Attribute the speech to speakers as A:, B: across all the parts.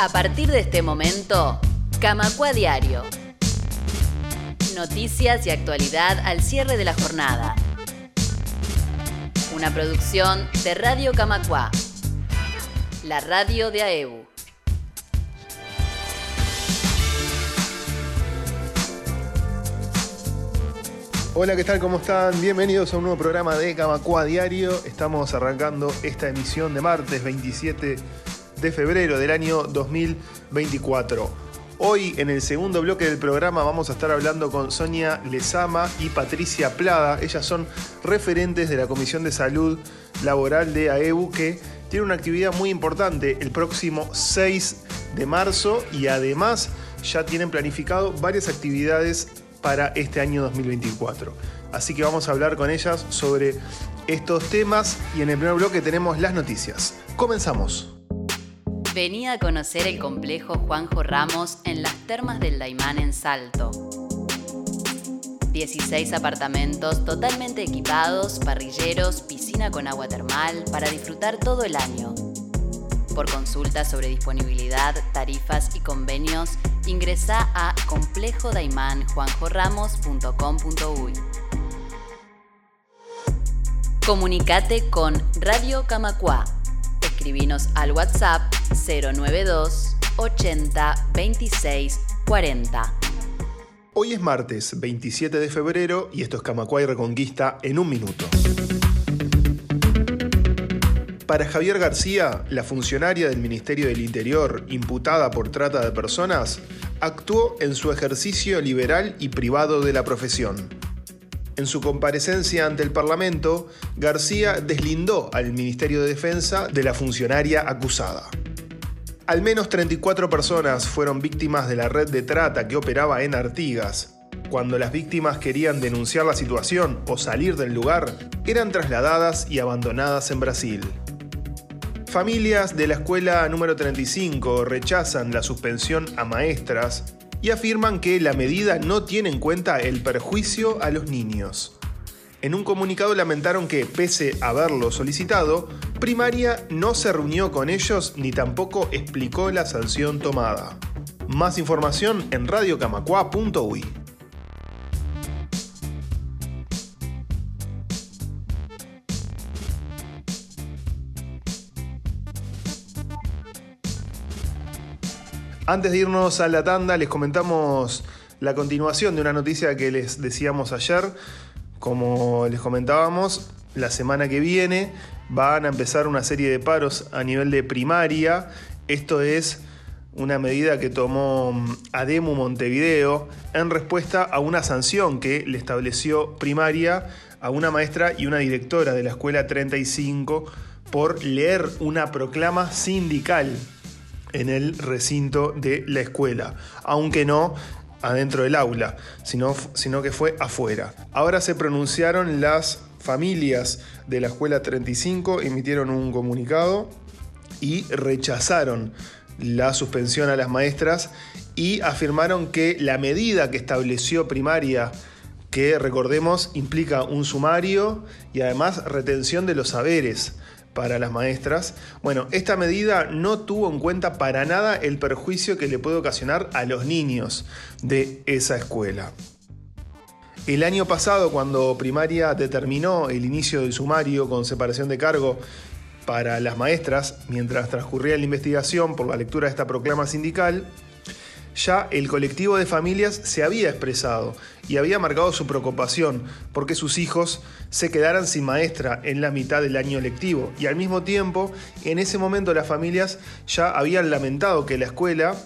A: A partir de este momento, Camacua Diario. Noticias y actualidad al cierre de la jornada. Una producción de Radio Camacua, la radio de AEU.
B: Hola, ¿qué tal? ¿Cómo están? Bienvenidos a un nuevo programa de Camacua Diario. Estamos arrancando esta emisión de martes 27 de febrero del año 2024. Hoy en el segundo bloque del programa vamos a estar hablando con Sonia Lezama y Patricia Plada. Ellas son referentes de la Comisión de Salud Laboral de AEU que tiene una actividad muy importante el próximo 6 de marzo y además ya tienen planificado varias actividades para este año 2024. Así que vamos a hablar con ellas sobre estos temas y en el primer bloque tenemos las noticias. Comenzamos.
A: Venía a conocer el complejo Juanjo Ramos en las termas del Daimán en Salto. 16 apartamentos totalmente equipados, parrilleros, piscina con agua termal para disfrutar todo el año. Por consultas sobre disponibilidad, tarifas y convenios, ingresa a complejodaimanjuanjoramos.com.uy. Comunicate con Radio Camacua. Escribinos al WhatsApp 092 80 26 40.
B: Hoy es martes 27 de febrero y esto es Camacua y Reconquista en un minuto. Para Javier García, la funcionaria del Ministerio del Interior imputada por trata de personas, actuó en su ejercicio liberal y privado de la profesión. En su comparecencia ante el Parlamento, García deslindó al Ministerio de Defensa de la funcionaria acusada. Al menos 34 personas fueron víctimas de la red de trata que operaba en Artigas. Cuando las víctimas querían denunciar la situación o salir del lugar, eran trasladadas y abandonadas en Brasil. Familias de la escuela número 35 rechazan la suspensión a maestras y afirman que la medida no tiene en cuenta el perjuicio a los niños. En un comunicado lamentaron que, pese a haberlo solicitado, Primaria no se reunió con ellos ni tampoco explicó la sanción tomada. Más información en radiocamacua.uy. Antes de irnos a la tanda, les comentamos la continuación de una noticia que les decíamos ayer. Como les comentábamos, la semana que viene van a empezar una serie de paros a nivel de primaria. Esto es una medida que tomó mm, ADEMU Montevideo en respuesta a una sanción que le estableció primaria a una maestra y una directora de la escuela 35 por leer una proclama sindical en el recinto de la escuela, aunque no adentro del aula, sino, sino que fue afuera. Ahora se pronunciaron las familias de la escuela 35, emitieron un comunicado y rechazaron la suspensión a las maestras y afirmaron que la medida que estableció primaria que recordemos implica un sumario y además retención de los saberes para las maestras. Bueno, esta medida no tuvo en cuenta para nada el perjuicio que le puede ocasionar a los niños de esa escuela. El año pasado, cuando primaria determinó el inicio del sumario con separación de cargo para las maestras, mientras transcurría la investigación por la lectura de esta proclama sindical, ya el colectivo de familias se había expresado y había marcado su preocupación porque sus hijos se quedaran sin maestra en la mitad del año lectivo. Y al mismo tiempo, en ese momento las familias ya habían lamentado que la escuela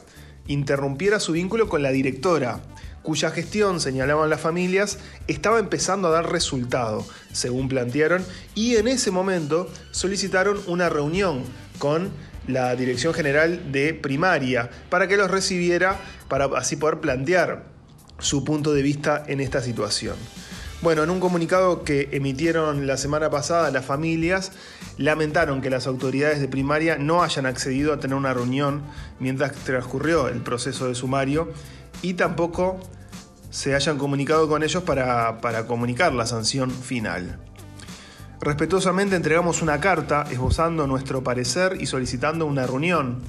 B: interrumpiera su vínculo con la directora, cuya gestión, señalaban las familias, estaba empezando a dar resultado, según plantearon, y en ese momento solicitaron una reunión con la Dirección General de Primaria para que los recibiera para así poder plantear su punto de vista en esta situación. Bueno, en un comunicado que emitieron la semana pasada las familias, lamentaron que las autoridades de primaria no hayan accedido a tener una reunión mientras transcurrió el proceso de sumario y tampoco se hayan comunicado con ellos para, para comunicar la sanción final. Respetuosamente entregamos una carta esbozando nuestro parecer y solicitando una reunión.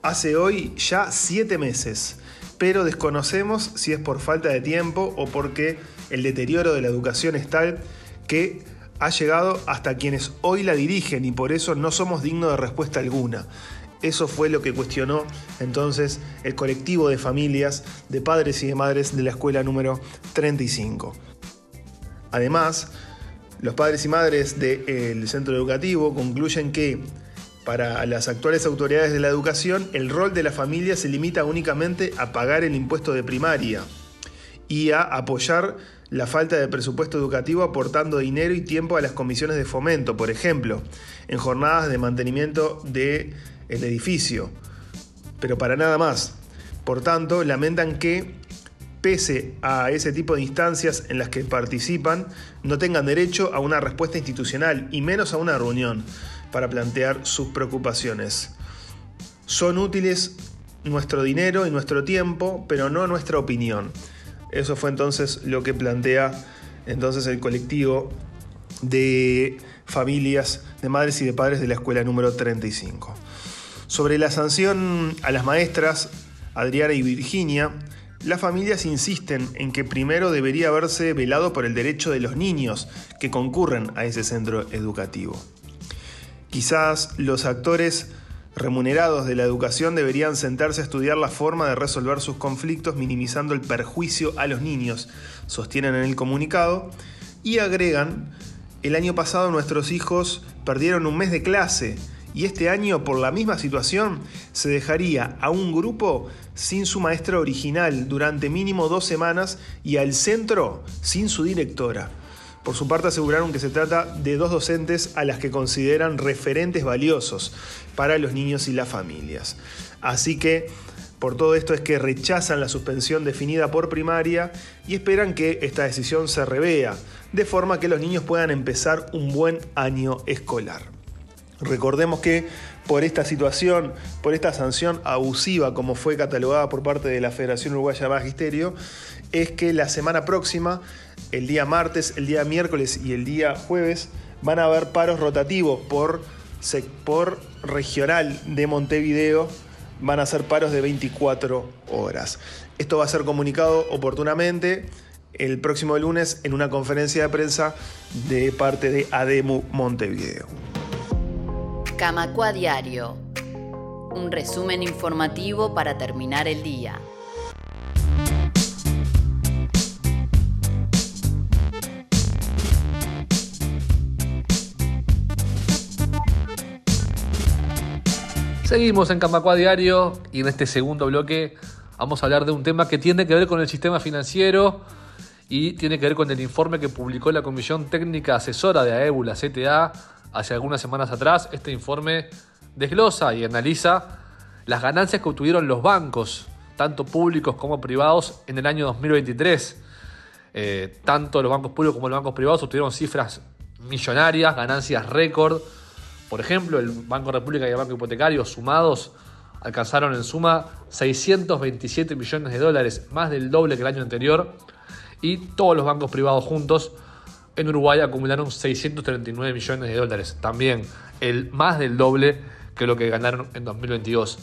B: hace hoy ya siete meses, pero desconocemos si es por falta de tiempo o porque el deterioro de la educación es tal que ha llegado hasta quienes hoy la dirigen y por eso no somos dignos de respuesta alguna. Eso fue lo que cuestionó entonces el colectivo de familias, de padres y de madres de la escuela número 35. Además, los padres y madres del centro educativo concluyen que para las actuales autoridades de la educación, el rol de la familia se limita únicamente a pagar el impuesto de primaria y a apoyar la falta de presupuesto educativo aportando dinero y tiempo a las comisiones de fomento, por ejemplo, en jornadas de mantenimiento del edificio, pero para nada más. Por tanto, lamentan que, pese a ese tipo de instancias en las que participan, no tengan derecho a una respuesta institucional y menos a una reunión para plantear sus preocupaciones. Son útiles nuestro dinero y nuestro tiempo, pero no nuestra opinión. Eso fue entonces lo que plantea entonces el colectivo de familias, de madres y de padres de la escuela número 35. Sobre la sanción a las maestras, Adriana y Virginia, las familias insisten en que primero debería haberse velado por el derecho de los niños que concurren a ese centro educativo. Quizás los actores remunerados de la educación deberían sentarse a estudiar la forma de resolver sus conflictos minimizando el perjuicio a los niños, sostienen en el comunicado, y agregan, el año pasado nuestros hijos perdieron un mes de clase y este año por la misma situación se dejaría a un grupo sin su maestra original durante mínimo dos semanas y al centro sin su directora. Por su parte aseguraron que se trata de dos docentes a las que consideran referentes valiosos para los niños y las familias. Así que por todo esto es que rechazan la suspensión definida por primaria y esperan que esta decisión se revea, de forma que los niños puedan empezar un buen año escolar. Recordemos que por esta situación, por esta sanción abusiva como fue catalogada por parte de la Federación Uruguaya de Magisterio, es que la semana próxima el día martes, el día miércoles y el día jueves van a haber paros rotativos por, por regional de Montevideo. Van a ser paros de 24 horas. Esto va a ser comunicado oportunamente el próximo lunes en una conferencia de prensa de parte de ADEMU Montevideo.
A: Camacua Diario. Un resumen informativo para terminar el día.
C: Seguimos en Camacua Diario y en este segundo bloque vamos a hablar de un tema que tiene que ver con el sistema financiero y tiene que ver con el informe que publicó la Comisión Técnica Asesora de AEBU, la CTA, hace algunas semanas atrás. Este informe desglosa y analiza las ganancias que obtuvieron los bancos, tanto públicos como privados, en el año 2023. Eh, tanto los bancos públicos como los bancos privados obtuvieron cifras millonarias, ganancias récord por ejemplo, el Banco República y el Banco Hipotecario sumados alcanzaron en suma 627 millones de dólares, más del doble que el año anterior, y todos los bancos privados juntos en Uruguay acumularon 639 millones de dólares, también el más del doble que lo que ganaron en 2022.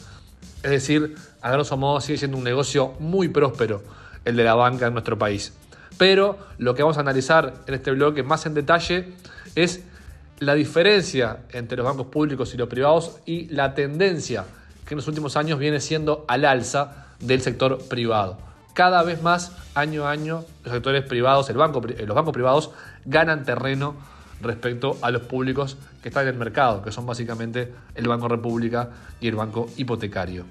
C: Es decir, a grosso modo sigue siendo un negocio muy próspero el de la banca en nuestro país. Pero lo que vamos a analizar en este bloque más en detalle es la diferencia entre los bancos públicos y los privados y la tendencia que en los últimos años viene siendo al alza del sector privado. Cada vez más, año a año, los sectores privados, el banco, eh, los bancos privados ganan terreno respecto a los públicos que están en el mercado, que son básicamente el Banco República y el Banco Hipotecario.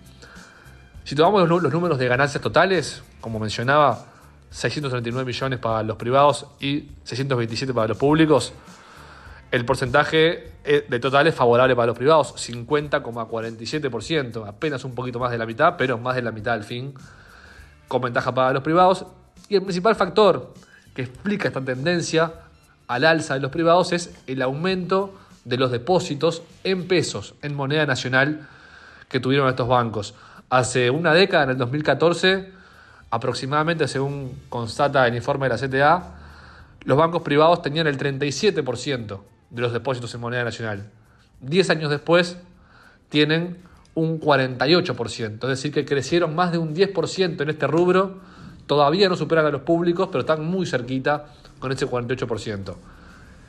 C: Si tomamos los, números de ganancias totales, como mencionaba, 639 millones para los privados y 627 para los públicos, el porcentaje eh, de total es favorable para los privados, 50,47%, apenas un poquito más de la mitad, pero más de la mitad al fin, con ventaja para los privados. Y el principal factor que explica esta tendencia al alza de los privados es el aumento de los depósitos en pesos, en moneda nacional, que tuvieron estos bancos. Hace una década, en el 2014, aproximadamente, según constata el informe de la CTA, los bancos privados tenían el 37% de los depósitos en moneda nacional. Diez años después tienen un 48%, es decir, que crecieron más de un 10% en este rubro, todavía no superan a los públicos, pero están muy cerquita con ese 48%.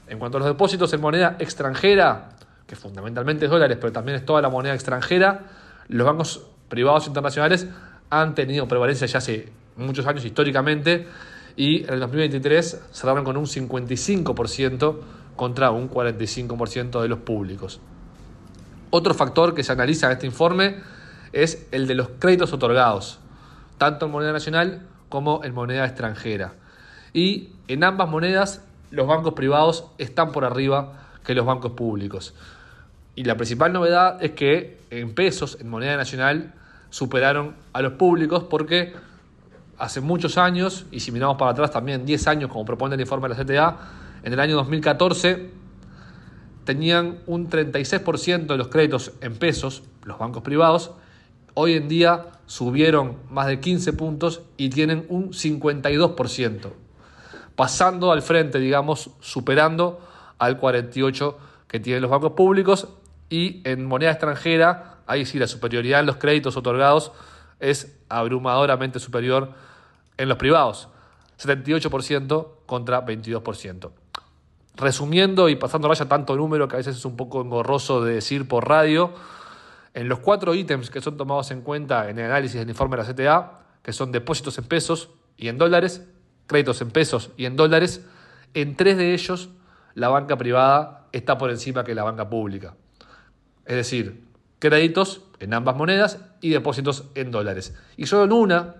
C: En cuanto a los depósitos en moneda extranjera, que fundamentalmente es dólares, pero también es toda la moneda extranjera, los bancos privados internacionales han tenido prevalencia ya hace muchos años históricamente y en el 2023 cerraron con un 55% contra un 45% de los públicos. Otro factor que se analiza en este informe es el de los créditos otorgados, tanto en moneda nacional como en moneda extranjera. Y en ambas monedas los bancos privados están por arriba que los bancos públicos. Y la principal novedad es que en pesos, en moneda nacional, superaron a los públicos porque hace muchos años, y si miramos para atrás también 10 años, como propone el informe de la CTA, en el año 2014 tenían un 36% de los créditos en pesos, los bancos privados, hoy en día subieron más de 15 puntos y tienen un 52%, pasando al frente, digamos, superando al 48% que tienen los bancos públicos y en moneda extranjera, ahí sí la superioridad en los créditos otorgados es abrumadoramente superior en los privados, 78% contra 22%. Resumiendo y pasando raya tanto número que a veces es un poco engorroso de decir por radio, en los cuatro ítems que son tomados en cuenta en el análisis del informe de la CTA, que son depósitos en pesos y en dólares, créditos en pesos y en dólares, en tres de ellos la banca privada está por encima que la banca pública. Es decir, créditos en ambas monedas y depósitos en dólares. Y solo en una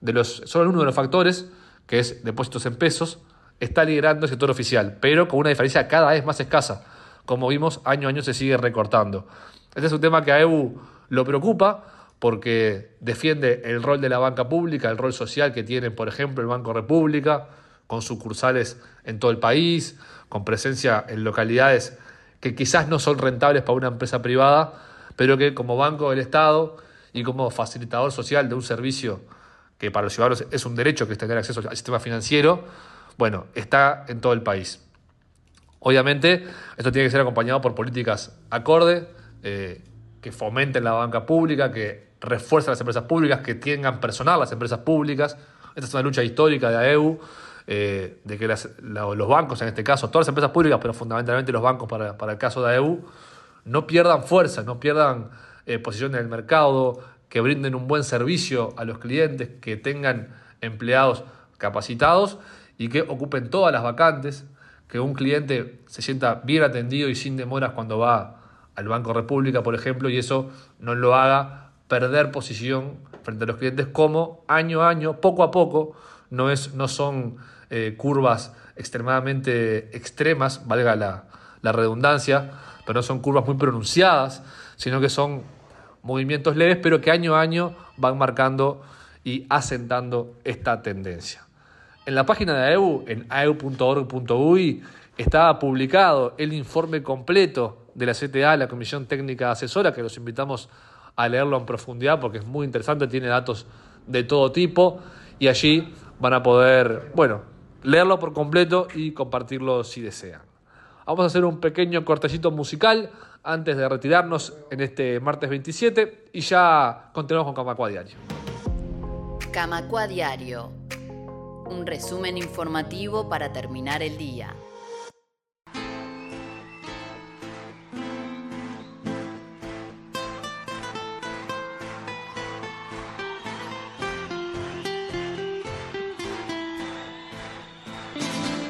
C: de los, solo uno de los factores, que es depósitos en pesos, está liderando el sector oficial, pero con una diferencia cada vez más escasa. Como vimos, año a año se sigue recortando. Este es un tema que a EU lo preocupa porque defiende el rol de la banca pública, el rol social que tiene, por ejemplo, el Banco República, con sucursales en todo el país, con presencia en localidades que quizás no son rentables para una empresa privada, pero que como banco del Estado y como facilitador social de un servicio que para los ciudadanos es un derecho que es tener acceso al sistema financiero, bueno, está en todo el país. Obviamente, esto tiene que ser acompañado por políticas acorde, eh, que fomenten la banca pública, que refuercen las empresas públicas, que tengan personal las empresas públicas. Esta es una lucha histórica de AEU, eh, de que los bancos, en este caso, todas las empresas públicas, pero fundamentalmente los bancos para, el caso de AEU, no pierdan fuerza, no pierdan eh, posición en el mercado, que brinden un buen servicio a los clientes, que tengan empleados capacitados y que ocupen todas las vacantes, que un cliente se sienta bien atendido y sin demoras cuando va al Banco República, por ejemplo, y eso no lo haga perder posición frente a los clientes como año a año, poco a poco, no, es, no son eh, curvas extremadamente extremas, valga la, la redundancia, pero no son curvas muy pronunciadas, sino que son movimientos leves, pero que año a año van marcando y asentando esta tendencia. En la página de AEU, en aeu.org.uy, está publicado el informe completo de la CTA, la Comisión Técnica Asesora, que los invitamos a leerlo en profundidad porque es muy interesante, tiene datos de todo tipo y allí van a poder, bueno, leerlo por completo y compartirlo si desean. Vamos a hacer un pequeño cortecito musical antes de retirarnos en este martes 27 y ya continuamos con Camacua Diario.
A: Camacua Diario, un resumen informativo para terminar el día.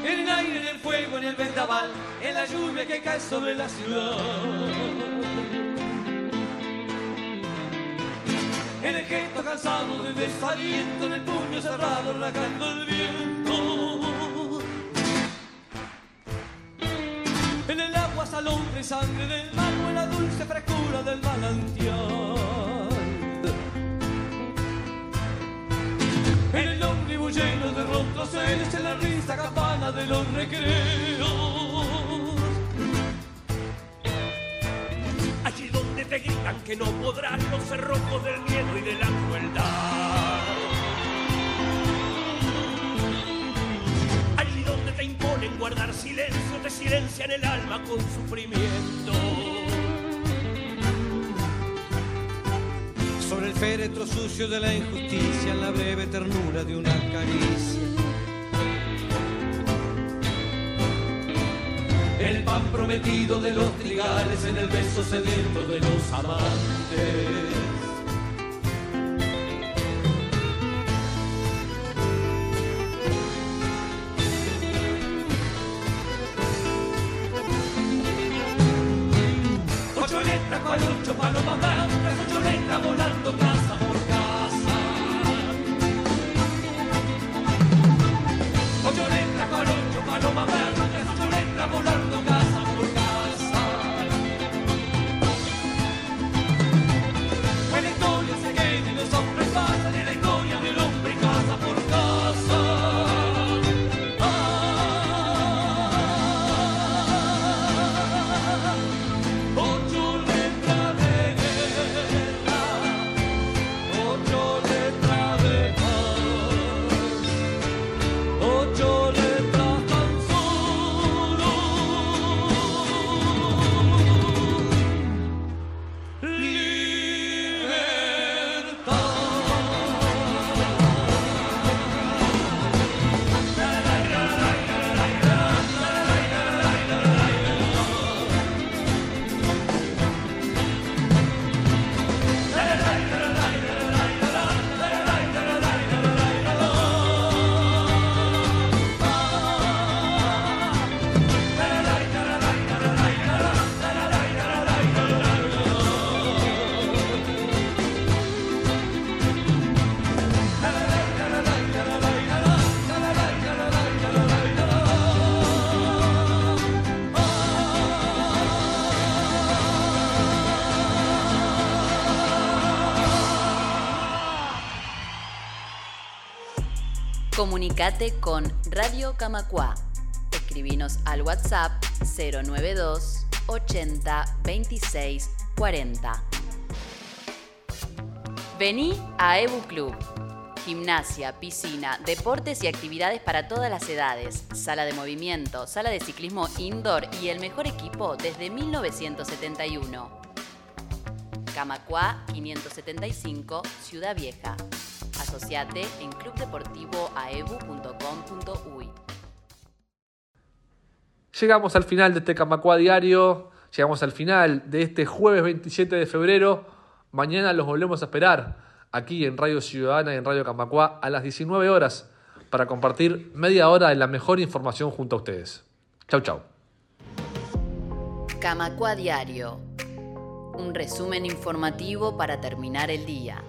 D: En el aire, en el fuego, en el vendaval en la lluvia que cae sobre la ciudad. En el gesto cansado de desaliento, en el puño cerrado, rajando el viento. En el agua salón de sangre del mar o en la dulce frescura del manantial. En el ómnibus lleno de rostros en la risa campana de los recreos. te gritan que no podrán los cerrojos del de la crueldad. Allí donde te imponen guardar silencio, te silencian el alma con sufrimiento. el féretro sucio de la injusticia, en la breve ternura de una caricia. El pan prometido de los trigales en el beso sediento de los amantes. Letras con
A: Comunicate con Radio Camacua. Escribinos al WhatsApp 092 80 26 40. Vení a Ebu Club. Gimnasia, piscina, deportes y actividades para todas las edades, sala de movimiento, sala de ciclismo indoor y el mejor equipo desde 1971. Camacua 575, Ciudad Vieja. Asociate en clubdeportivoaebu.com.uy.
C: Llegamos al final de este Camacua Diario, llegamos al final de este jueves 27 de febrero. Mañana los volvemos a esperar aquí en Radio Ciudadana y en Radio Camacua a las 19 horas para compartir media hora de la mejor información junto a ustedes. Chau, chau.
A: Camacua Diario. Un resumen informativo para terminar el día.